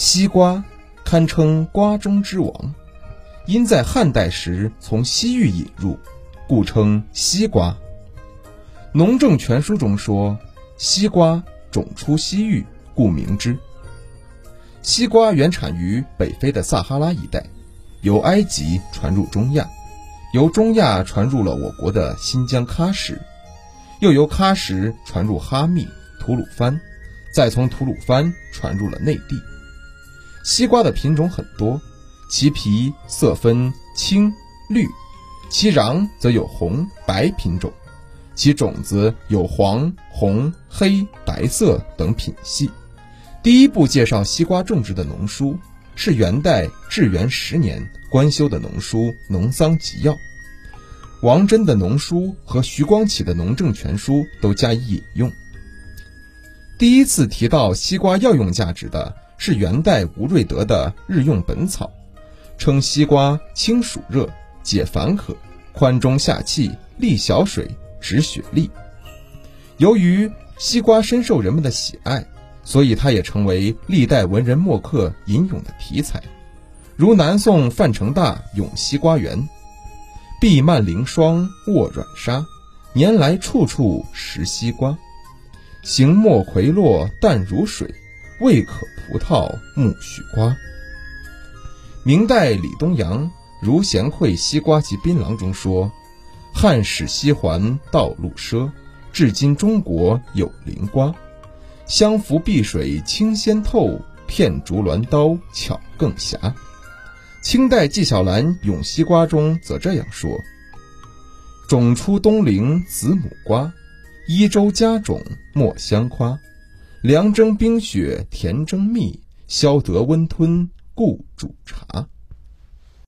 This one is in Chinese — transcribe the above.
西瓜堪称瓜中之王，因在汉代时从西域引入，故称西瓜。《农政全书》中说：“西瓜种出西域，故名之。”西瓜原产于北非的撒哈拉一带，由埃及传入中亚，由中亚传入了我国的新疆喀什，又由喀什传入哈密、吐鲁番，再从吐鲁番传入了内地。西瓜的品种很多，其皮色分青、绿，其瓤则有红、白品种，其种子有黄、红、黑、白色等品系。第一部介绍西瓜种植的农书是元代至元十年官修的农书《农桑集要》，王真的农书和徐光启的《农政全书》都加以引用。第一次提到西瓜药用价值的。是元代吴瑞德的《日用本草》，称西瓜清暑热、解烦渴、宽中下气、利小水、止血痢。由于西瓜深受人们的喜爱，所以它也成为历代文人墨客吟咏的题材。如南宋范成大《咏西瓜园》：“碧蔓凌霜卧软沙，年来处处食西瓜。形莫葵落淡如水。”未可葡萄木许瓜。明代李东阳《如贤惠西瓜及槟榔》中说：“汉使西环道路奢，至今中国有灵瓜。香浮碧水清鲜透，片竹鸾刀巧更侠。”清代纪晓岚《咏西瓜》中则这样说：“种出东陵子母瓜，一州佳种莫相夸。”凉蒸冰雪甜蒸蜜，消得温吞故煮茶。